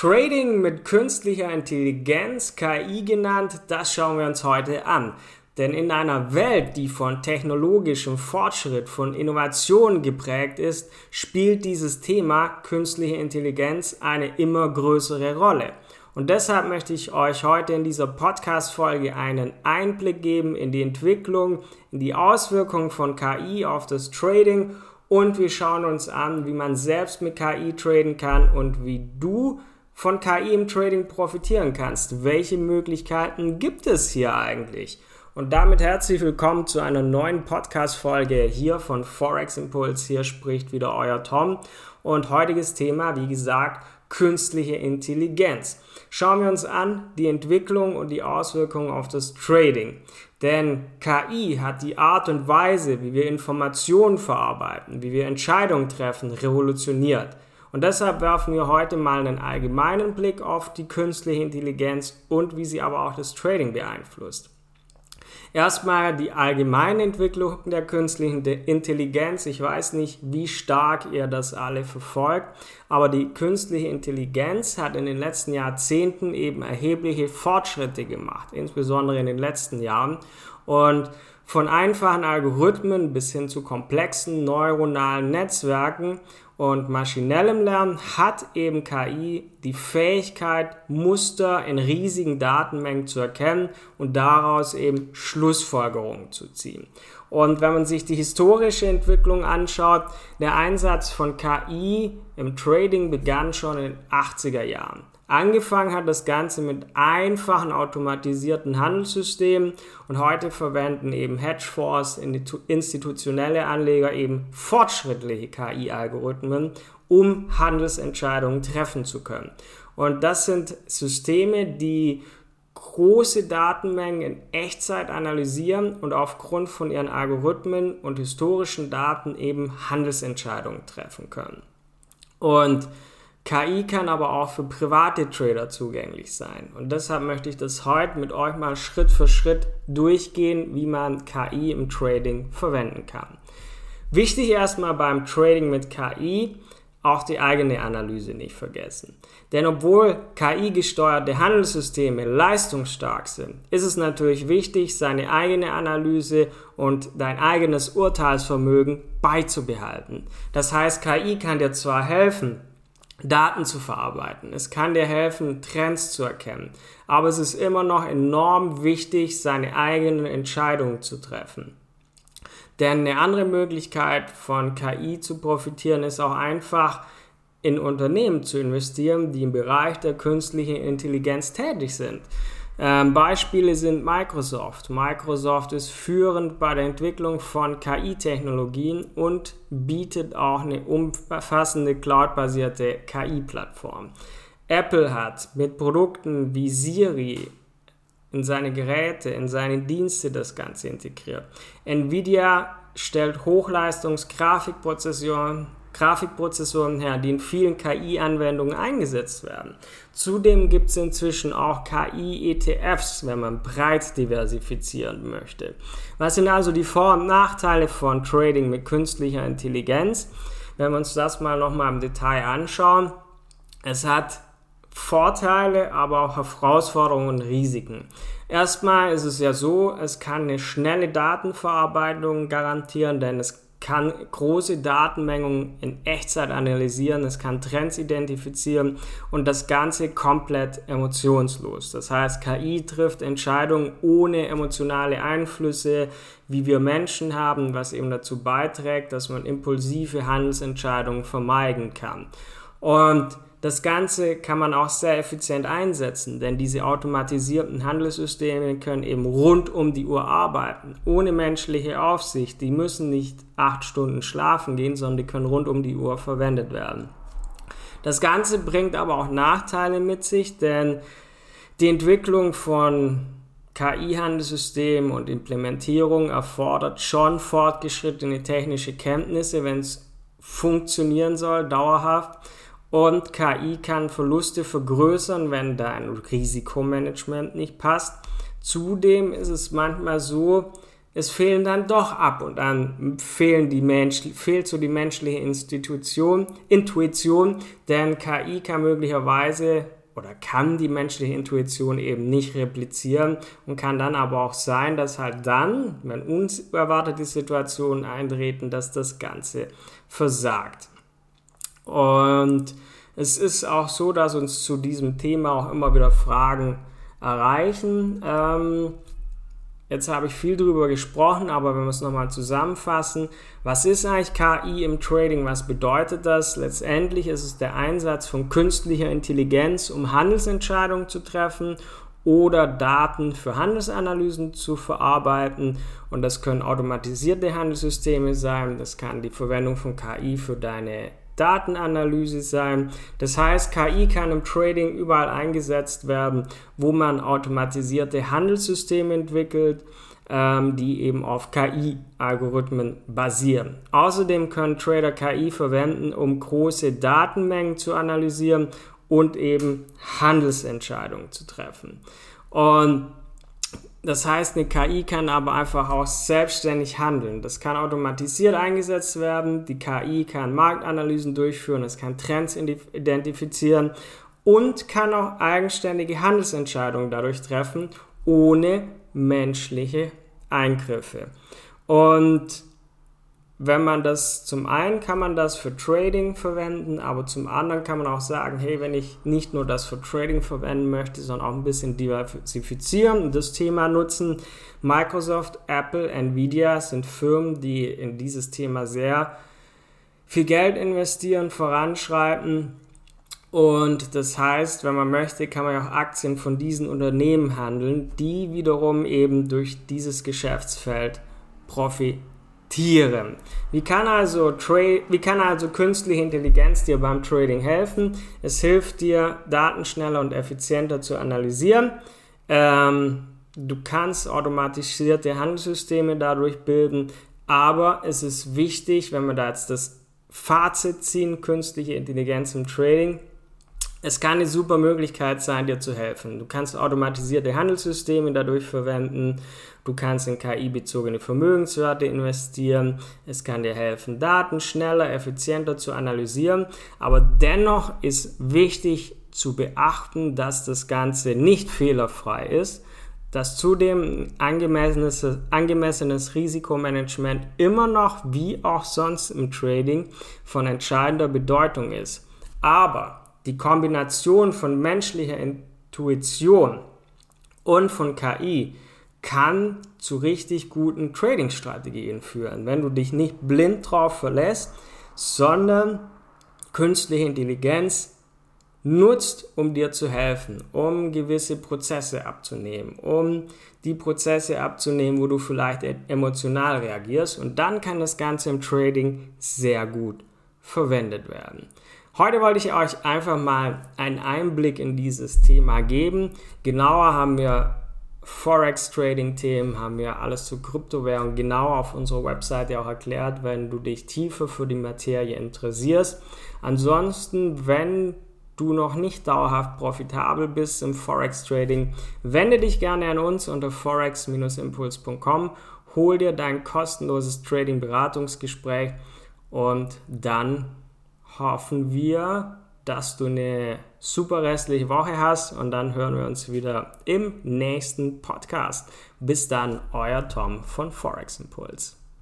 Trading mit künstlicher Intelligenz, KI genannt, das schauen wir uns heute an. Denn in einer Welt, die von technologischem Fortschritt, von Innovation geprägt ist, spielt dieses Thema künstliche Intelligenz eine immer größere Rolle. Und deshalb möchte ich euch heute in dieser Podcast-Folge einen Einblick geben in die Entwicklung, in die Auswirkungen von KI auf das Trading und wir schauen uns an, wie man selbst mit KI traden kann und wie du von KI im Trading profitieren kannst. Welche Möglichkeiten gibt es hier eigentlich? Und damit herzlich willkommen zu einer neuen Podcast-Folge hier von Forex Impulse. Hier spricht wieder euer Tom. Und heutiges Thema, wie gesagt, künstliche Intelligenz. Schauen wir uns an die Entwicklung und die Auswirkungen auf das Trading. Denn KI hat die Art und Weise, wie wir Informationen verarbeiten, wie wir Entscheidungen treffen, revolutioniert. Und deshalb werfen wir heute mal einen allgemeinen Blick auf die künstliche Intelligenz und wie sie aber auch das Trading beeinflusst. Erstmal die allgemeine Entwicklung der künstlichen Intelligenz. Ich weiß nicht, wie stark ihr das alle verfolgt, aber die künstliche Intelligenz hat in den letzten Jahrzehnten eben erhebliche Fortschritte gemacht, insbesondere in den letzten Jahren. Und von einfachen Algorithmen bis hin zu komplexen neuronalen Netzwerken und maschinellem Lernen hat eben KI die Fähigkeit, Muster in riesigen Datenmengen zu erkennen und daraus eben Schlussfolgerungen zu ziehen. Und wenn man sich die historische Entwicklung anschaut, der Einsatz von KI im Trading begann schon in den 80er Jahren. Angefangen hat das Ganze mit einfachen automatisierten Handelssystemen und heute verwenden eben Hedgefonds, institutionelle Anleger eben fortschrittliche KI-Algorithmen, um Handelsentscheidungen treffen zu können. Und das sind Systeme, die große Datenmengen in Echtzeit analysieren und aufgrund von ihren Algorithmen und historischen Daten eben Handelsentscheidungen treffen können. Und KI kann aber auch für private Trader zugänglich sein. Und deshalb möchte ich das heute mit euch mal Schritt für Schritt durchgehen, wie man KI im Trading verwenden kann. Wichtig erstmal beim Trading mit KI, auch die eigene Analyse nicht vergessen. Denn obwohl KI-gesteuerte Handelssysteme leistungsstark sind, ist es natürlich wichtig, seine eigene Analyse und dein eigenes Urteilsvermögen beizubehalten. Das heißt, KI kann dir zwar helfen, Daten zu verarbeiten. Es kann dir helfen, Trends zu erkennen. Aber es ist immer noch enorm wichtig, seine eigenen Entscheidungen zu treffen. Denn eine andere Möglichkeit von KI zu profitieren ist auch einfach in Unternehmen zu investieren, die im Bereich der künstlichen Intelligenz tätig sind. Ähm, Beispiele sind Microsoft. Microsoft ist führend bei der Entwicklung von KI-Technologien und bietet auch eine umfassende cloud-basierte KI-Plattform. Apple hat mit Produkten wie Siri in seine Geräte, in seine Dienste das Ganze integriert. Nvidia stellt Hochleistungs-Grafikprozessoren Grafikprozessoren her, die in vielen KI-Anwendungen eingesetzt werden. Zudem gibt es inzwischen auch KI-ETFs, wenn man breit diversifizieren möchte. Was sind also die Vor- und Nachteile von Trading mit künstlicher Intelligenz? Wenn wir uns das mal nochmal im Detail anschauen, es hat Vorteile, aber auch Herausforderungen und Risiken. Erstmal ist es ja so, es kann eine schnelle Datenverarbeitung garantieren, denn es kann große Datenmengen in Echtzeit analysieren, es kann Trends identifizieren und das Ganze komplett emotionslos. Das heißt, KI trifft Entscheidungen ohne emotionale Einflüsse, wie wir Menschen haben, was eben dazu beiträgt, dass man impulsive Handelsentscheidungen vermeiden kann. Und das Ganze kann man auch sehr effizient einsetzen, denn diese automatisierten Handelssysteme können eben rund um die Uhr arbeiten, ohne menschliche Aufsicht. Die müssen nicht acht Stunden schlafen gehen, sondern die können rund um die Uhr verwendet werden. Das Ganze bringt aber auch Nachteile mit sich, denn die Entwicklung von KI-Handelssystemen und Implementierung erfordert schon fortgeschrittene technische Kenntnisse, wenn es funktionieren soll, dauerhaft. Und KI kann Verluste vergrößern, wenn dein Risikomanagement nicht passt. Zudem ist es manchmal so, es fehlen dann doch ab und an fehlen die Mensch, fehlt so die menschliche Institution, Intuition, denn KI kann möglicherweise oder kann die menschliche Intuition eben nicht replizieren und kann dann aber auch sein, dass halt dann, wenn unerwartete Situationen eintreten, dass das Ganze versagt. Und es ist auch so, dass uns zu diesem Thema auch immer wieder Fragen erreichen. Ähm, Jetzt habe ich viel darüber gesprochen, aber wenn wir es nochmal zusammenfassen, was ist eigentlich KI im Trading? Was bedeutet das? Letztendlich ist es der Einsatz von künstlicher Intelligenz, um Handelsentscheidungen zu treffen oder Daten für Handelsanalysen zu verarbeiten. Und das können automatisierte Handelssysteme sein, das kann die Verwendung von KI für deine Datenanalyse sein. Das heißt, KI kann im Trading überall eingesetzt werden, wo man automatisierte Handelssysteme entwickelt, ähm, die eben auf KI-Algorithmen basieren. Außerdem können Trader KI verwenden, um große Datenmengen zu analysieren und eben Handelsentscheidungen zu treffen. Und das heißt, eine KI kann aber einfach auch selbstständig handeln. Das kann automatisiert eingesetzt werden. Die KI kann Marktanalysen durchführen, es kann Trends identifizieren und kann auch eigenständige Handelsentscheidungen dadurch treffen, ohne menschliche Eingriffe. Und wenn man das zum einen kann man das für Trading verwenden, aber zum anderen kann man auch sagen, hey, wenn ich nicht nur das für Trading verwenden möchte, sondern auch ein bisschen diversifizieren und das Thema nutzen. Microsoft, Apple, Nvidia sind Firmen, die in dieses Thema sehr viel Geld investieren, voranschreiten. Und das heißt, wenn man möchte, kann man ja auch Aktien von diesen Unternehmen handeln, die wiederum eben durch dieses Geschäftsfeld profitieren Tieren. Wie kann, also wie kann also künstliche Intelligenz dir beim Trading helfen? Es hilft dir, Daten schneller und effizienter zu analysieren. Ähm, du kannst automatisierte Handelssysteme dadurch bilden, aber es ist wichtig, wenn wir da jetzt das Fazit ziehen, künstliche Intelligenz im Trading, es kann eine super Möglichkeit sein, dir zu helfen. Du kannst automatisierte Handelssysteme dadurch verwenden. Du kannst in KI-bezogene Vermögenswerte investieren. Es kann dir helfen, Daten schneller, effizienter zu analysieren. Aber dennoch ist wichtig zu beachten, dass das Ganze nicht fehlerfrei ist, dass zudem angemessenes, angemessenes Risikomanagement immer noch, wie auch sonst im Trading, von entscheidender Bedeutung ist. Aber die Kombination von menschlicher Intuition und von KI kann zu richtig guten Trading-Strategien führen, wenn du dich nicht blind drauf verlässt, sondern künstliche Intelligenz nutzt, um dir zu helfen, um gewisse Prozesse abzunehmen, um die Prozesse abzunehmen, wo du vielleicht e-, emotional reagierst und dann kann das Ganze im Trading sehr gut verwendet werden. Heute wollte ich euch einfach mal einen Einblick in dieses Thema geben. Genauer haben wir Forex-Trading-Themen, haben wir alles zu Kryptowährungen genau auf unserer Webseite auch erklärt, wenn du dich tiefer für die Materie interessierst. Ansonsten, wenn du noch nicht dauerhaft profitabel bist im Forex-Trading, wende dich gerne an uns unter forex-impuls.com, hol dir dein kostenloses Trading-Beratungsgespräch und dann hoffen wir, dass du eine super restliche Woche hast und dann hören wir uns wieder im nächsten Podcast. Bis dann, euer Tom von Forex Impulse.